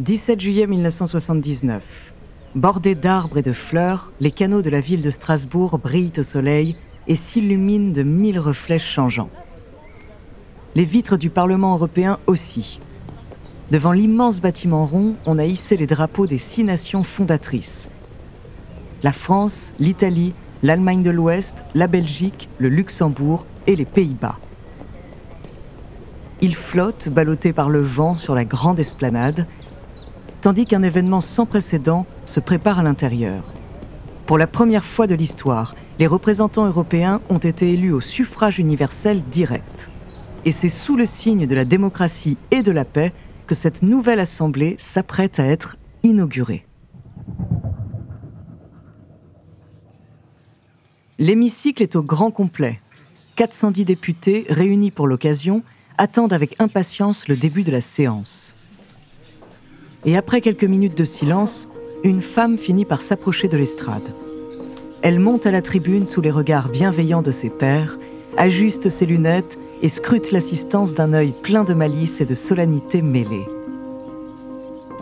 17 juillet 1979. Bordés d'arbres et de fleurs, les canaux de la ville de Strasbourg brillent au soleil et s'illuminent de mille reflets changeants. Les vitres du Parlement européen aussi. Devant l'immense bâtiment rond, on a hissé les drapeaux des six nations fondatrices. La France, l'Italie, l'Allemagne de l'Ouest, la Belgique, le Luxembourg et les Pays-Bas. Ils flottent, ballottés par le vent sur la grande esplanade, tandis qu'un événement sans précédent se prépare à l'intérieur. Pour la première fois de l'histoire, les représentants européens ont été élus au suffrage universel direct. Et c'est sous le signe de la démocratie et de la paix que cette nouvelle Assemblée s'apprête à être inaugurée. L'hémicycle est au grand complet. 410 députés, réunis pour l'occasion, attendent avec impatience le début de la séance. Et après quelques minutes de silence, une femme finit par s'approcher de l'estrade. Elle monte à la tribune sous les regards bienveillants de ses pairs, ajuste ses lunettes et scrute l'assistance d'un œil plein de malice et de solennité mêlée.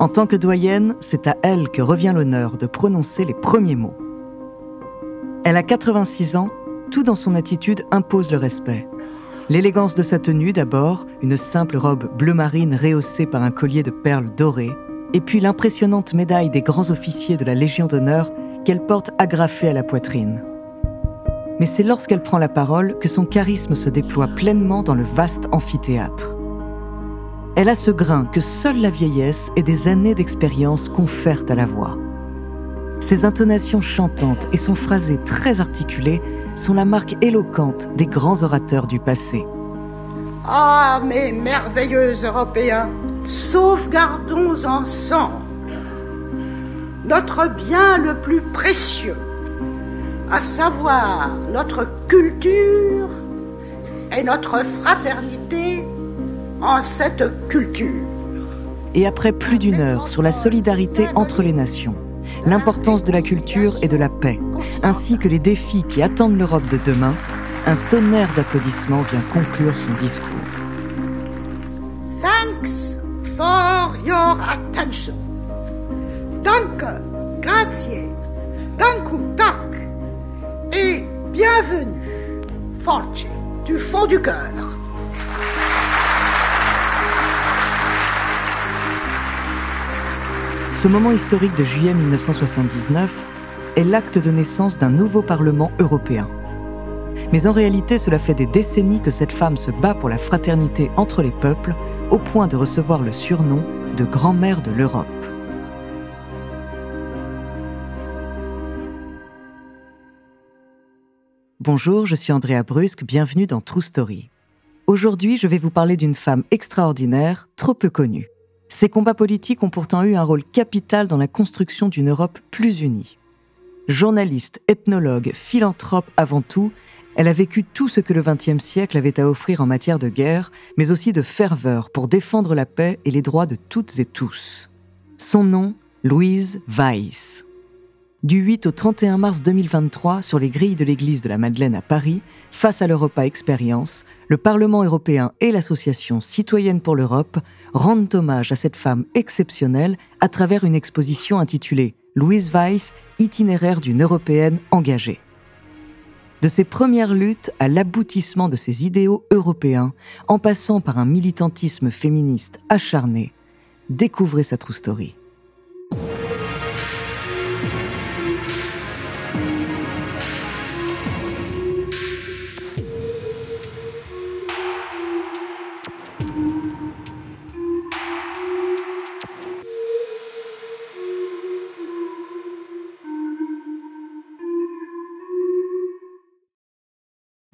En tant que doyenne, c'est à elle que revient l'honneur de prononcer les premiers mots. Elle a 86 ans, tout dans son attitude impose le respect. L'élégance de sa tenue d'abord, une simple robe bleu marine rehaussée par un collier de perles dorées, et puis l'impressionnante médaille des grands officiers de la Légion d'honneur qu'elle porte agrafée à la poitrine. Mais c'est lorsqu'elle prend la parole que son charisme se déploie pleinement dans le vaste amphithéâtre. Elle a ce grain que seule la vieillesse et des années d'expérience confèrent à la voix. Ses intonations chantantes et son phrasé très articulé sont la marque éloquente des grands orateurs du passé. Ah, mes merveilleux Européens, sauvegardons ensemble notre bien le plus précieux, à savoir notre culture et notre fraternité en cette culture. Et après plus d'une heure sur la solidarité entre les nations, l'importance de la culture et de la paix, ainsi que les défis qui attendent l'Europe de demain, un tonnerre d'applaudissements vient conclure son discours. For your attention. Danke, grazie, danku tak et bienvenue, Force, du fond du cœur. Ce moment historique de juillet 1979 est l'acte de naissance d'un nouveau Parlement européen. Mais en réalité, cela fait des décennies que cette femme se bat pour la fraternité entre les peuples au point de recevoir le surnom de grand-mère de l'Europe. Bonjour, je suis Andrea Brusque, bienvenue dans True Story. Aujourd'hui, je vais vous parler d'une femme extraordinaire, trop peu connue. Ses combats politiques ont pourtant eu un rôle capital dans la construction d'une Europe plus unie. Journaliste, ethnologue, philanthrope avant tout, elle a vécu tout ce que le XXe siècle avait à offrir en matière de guerre, mais aussi de ferveur pour défendre la paix et les droits de toutes et tous. Son nom, Louise Weiss. Du 8 au 31 mars 2023, sur les grilles de l'église de la Madeleine à Paris, face à l'Europa Experience, le Parlement européen et l'Association citoyenne pour l'Europe rendent hommage à cette femme exceptionnelle à travers une exposition intitulée Louise Weiss, itinéraire d'une européenne engagée. De ses premières luttes à l'aboutissement de ses idéaux européens, en passant par un militantisme féministe acharné, découvrez sa true story.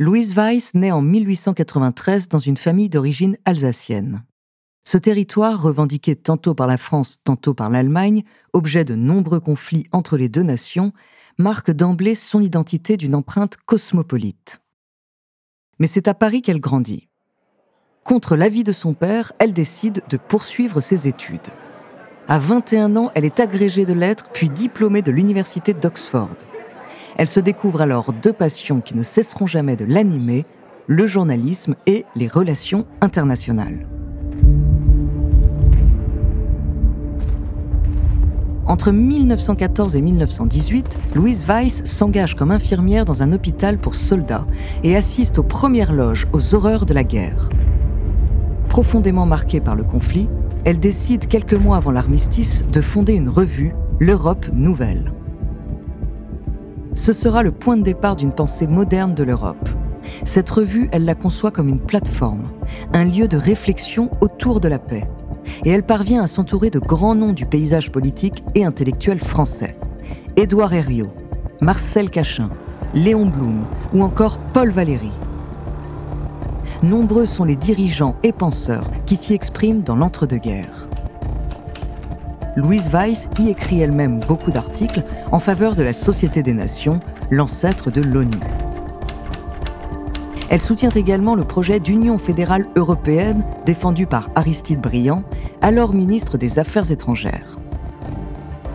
Louise Weiss naît en 1893 dans une famille d'origine alsacienne. Ce territoire, revendiqué tantôt par la France, tantôt par l'Allemagne, objet de nombreux conflits entre les deux nations, marque d'emblée son identité d'une empreinte cosmopolite. Mais c'est à Paris qu'elle grandit. Contre l'avis de son père, elle décide de poursuivre ses études. À 21 ans, elle est agrégée de lettres puis diplômée de l'université d'Oxford. Elle se découvre alors deux passions qui ne cesseront jamais de l'animer, le journalisme et les relations internationales. Entre 1914 et 1918, Louise Weiss s'engage comme infirmière dans un hôpital pour soldats et assiste aux premières loges aux horreurs de la guerre. Profondément marquée par le conflit, elle décide quelques mois avant l'armistice de fonder une revue, l'Europe Nouvelle ce sera le point de départ d'une pensée moderne de l'Europe. Cette revue, elle la conçoit comme une plateforme, un lieu de réflexion autour de la paix. Et elle parvient à s'entourer de grands noms du paysage politique et intellectuel français. Édouard Herriot, Marcel Cachin, Léon Blum ou encore Paul Valéry. Nombreux sont les dirigeants et penseurs qui s'y expriment dans l'entre-deux-guerres. Louise Weiss y écrit elle-même beaucoup d'articles en faveur de la Société des Nations, l'ancêtre de l'ONU. Elle soutient également le projet d'Union fédérale européenne défendu par Aristide Briand, alors ministre des Affaires étrangères.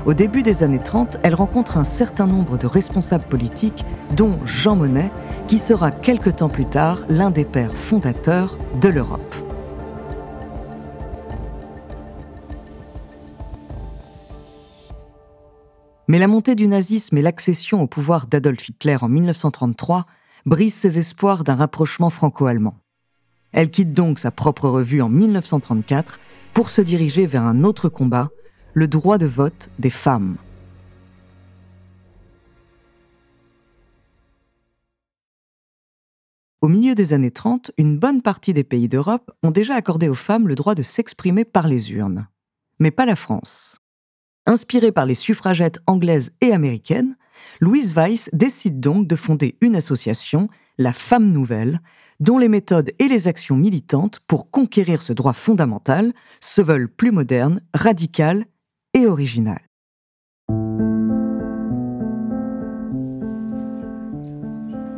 Au début des années 30, elle rencontre un certain nombre de responsables politiques, dont Jean Monnet, qui sera quelque temps plus tard l'un des pères fondateurs de l'Europe. Mais la montée du nazisme et l'accession au pouvoir d'Adolf Hitler en 1933 brisent ses espoirs d'un rapprochement franco-allemand. Elle quitte donc sa propre revue en 1934 pour se diriger vers un autre combat, le droit de vote des femmes. Au milieu des années 30, une bonne partie des pays d'Europe ont déjà accordé aux femmes le droit de s'exprimer par les urnes. Mais pas la France. Inspirée par les suffragettes anglaises et américaines, Louise Weiss décide donc de fonder une association, la Femme Nouvelle, dont les méthodes et les actions militantes pour conquérir ce droit fondamental se veulent plus modernes, radicales et originales.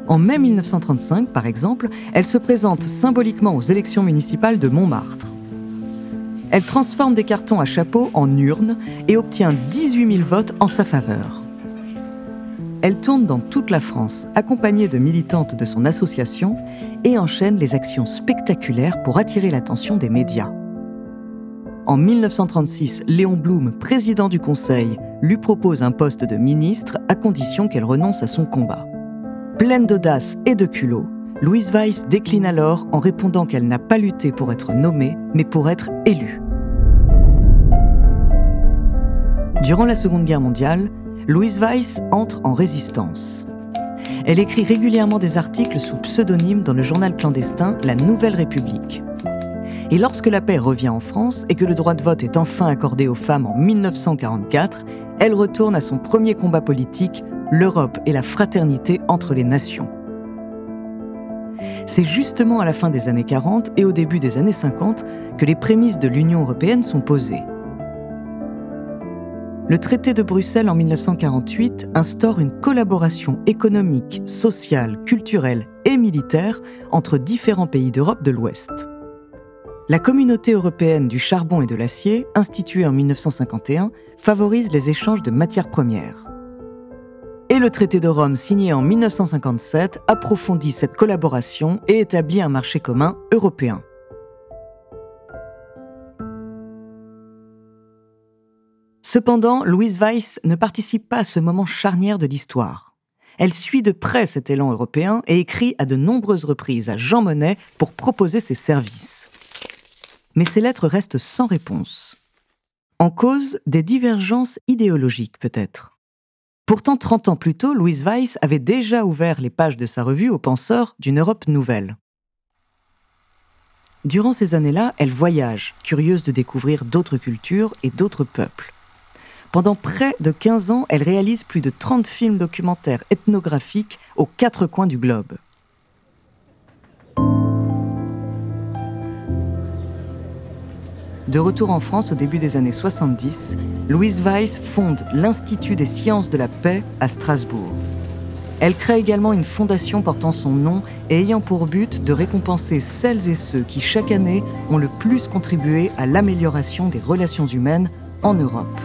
En mai 1935, par exemple, elle se présente symboliquement aux élections municipales de Montmartre. Elle transforme des cartons à chapeau en urnes et obtient 18 000 votes en sa faveur. Elle tourne dans toute la France, accompagnée de militantes de son association, et enchaîne les actions spectaculaires pour attirer l'attention des médias. En 1936, Léon Blum, président du Conseil, lui propose un poste de ministre à condition qu'elle renonce à son combat. Pleine d'audace et de culot, Louise Weiss décline alors en répondant qu'elle n'a pas lutté pour être nommée, mais pour être élue. Durant la Seconde Guerre mondiale, Louise Weiss entre en résistance. Elle écrit régulièrement des articles sous pseudonyme dans le journal clandestin La Nouvelle République. Et lorsque la paix revient en France et que le droit de vote est enfin accordé aux femmes en 1944, elle retourne à son premier combat politique, l'Europe et la fraternité entre les nations. C'est justement à la fin des années 40 et au début des années 50 que les prémices de l'Union européenne sont posées. Le traité de Bruxelles en 1948 instaure une collaboration économique, sociale, culturelle et militaire entre différents pays d'Europe de l'Ouest. La communauté européenne du charbon et de l'acier, instituée en 1951, favorise les échanges de matières premières et le traité de Rome signé en 1957 approfondit cette collaboration et établit un marché commun européen. Cependant, Louise Weiss ne participe pas à ce moment charnière de l'histoire. Elle suit de près cet élan européen et écrit à de nombreuses reprises à Jean Monnet pour proposer ses services. Mais ces lettres restent sans réponse. En cause des divergences idéologiques peut-être. Pourtant, 30 ans plus tôt, Louise Weiss avait déjà ouvert les pages de sa revue aux penseurs d'une Europe nouvelle. Durant ces années-là, elle voyage, curieuse de découvrir d'autres cultures et d'autres peuples. Pendant près de 15 ans, elle réalise plus de 30 films documentaires ethnographiques aux quatre coins du globe. De retour en France au début des années 70, Louise Weiss fonde l'Institut des sciences de la paix à Strasbourg. Elle crée également une fondation portant son nom et ayant pour but de récompenser celles et ceux qui chaque année ont le plus contribué à l'amélioration des relations humaines en Europe.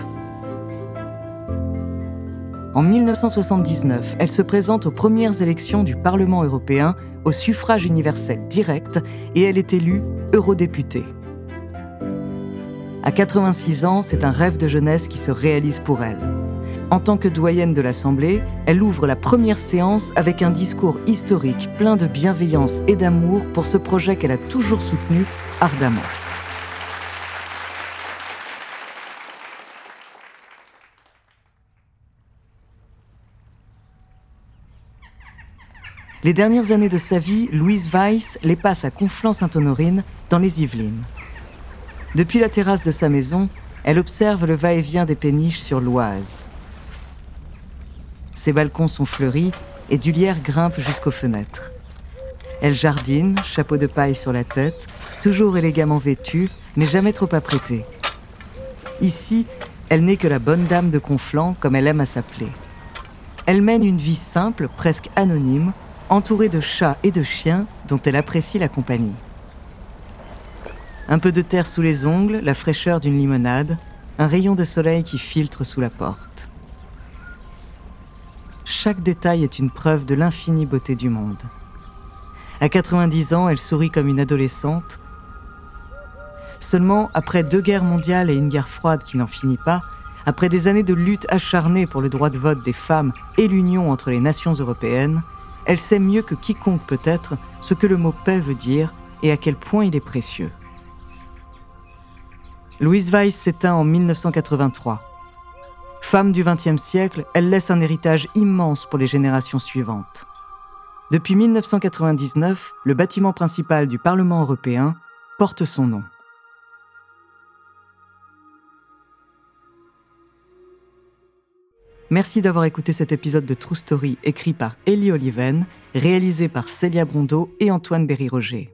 En 1979, elle se présente aux premières élections du Parlement européen au suffrage universel direct et elle est élue eurodéputée. À 86 ans, c'est un rêve de jeunesse qui se réalise pour elle. En tant que doyenne de l'Assemblée, elle ouvre la première séance avec un discours historique plein de bienveillance et d'amour pour ce projet qu'elle a toujours soutenu ardemment. Les dernières années de sa vie, Louise Weiss les passe à Conflans-Sainte-Honorine, dans les Yvelines. Depuis la terrasse de sa maison, elle observe le va-et-vient des péniches sur l'Oise. Ses balcons sont fleuris et du lierre grimpe jusqu'aux fenêtres. Elle jardine, chapeau de paille sur la tête, toujours élégamment vêtue, mais jamais trop apprêtée. Ici, elle n'est que la bonne dame de Conflans, comme elle aime à s'appeler. Elle mène une vie simple, presque anonyme, entourée de chats et de chiens dont elle apprécie la compagnie. Un peu de terre sous les ongles, la fraîcheur d'une limonade, un rayon de soleil qui filtre sous la porte. Chaque détail est une preuve de l'infinie beauté du monde. À 90 ans, elle sourit comme une adolescente. Seulement, après deux guerres mondiales et une guerre froide qui n'en finit pas, après des années de lutte acharnée pour le droit de vote des femmes et l'union entre les nations européennes, elle sait mieux que quiconque peut-être ce que le mot paix veut dire et à quel point il est précieux. Louise Weiss s'éteint en 1983. Femme du XXe siècle, elle laisse un héritage immense pour les générations suivantes. Depuis 1999, le bâtiment principal du Parlement européen porte son nom. Merci d'avoir écouté cet épisode de True Story écrit par Ellie Oliven, réalisé par Célia Brondeau et Antoine Berry-Roger.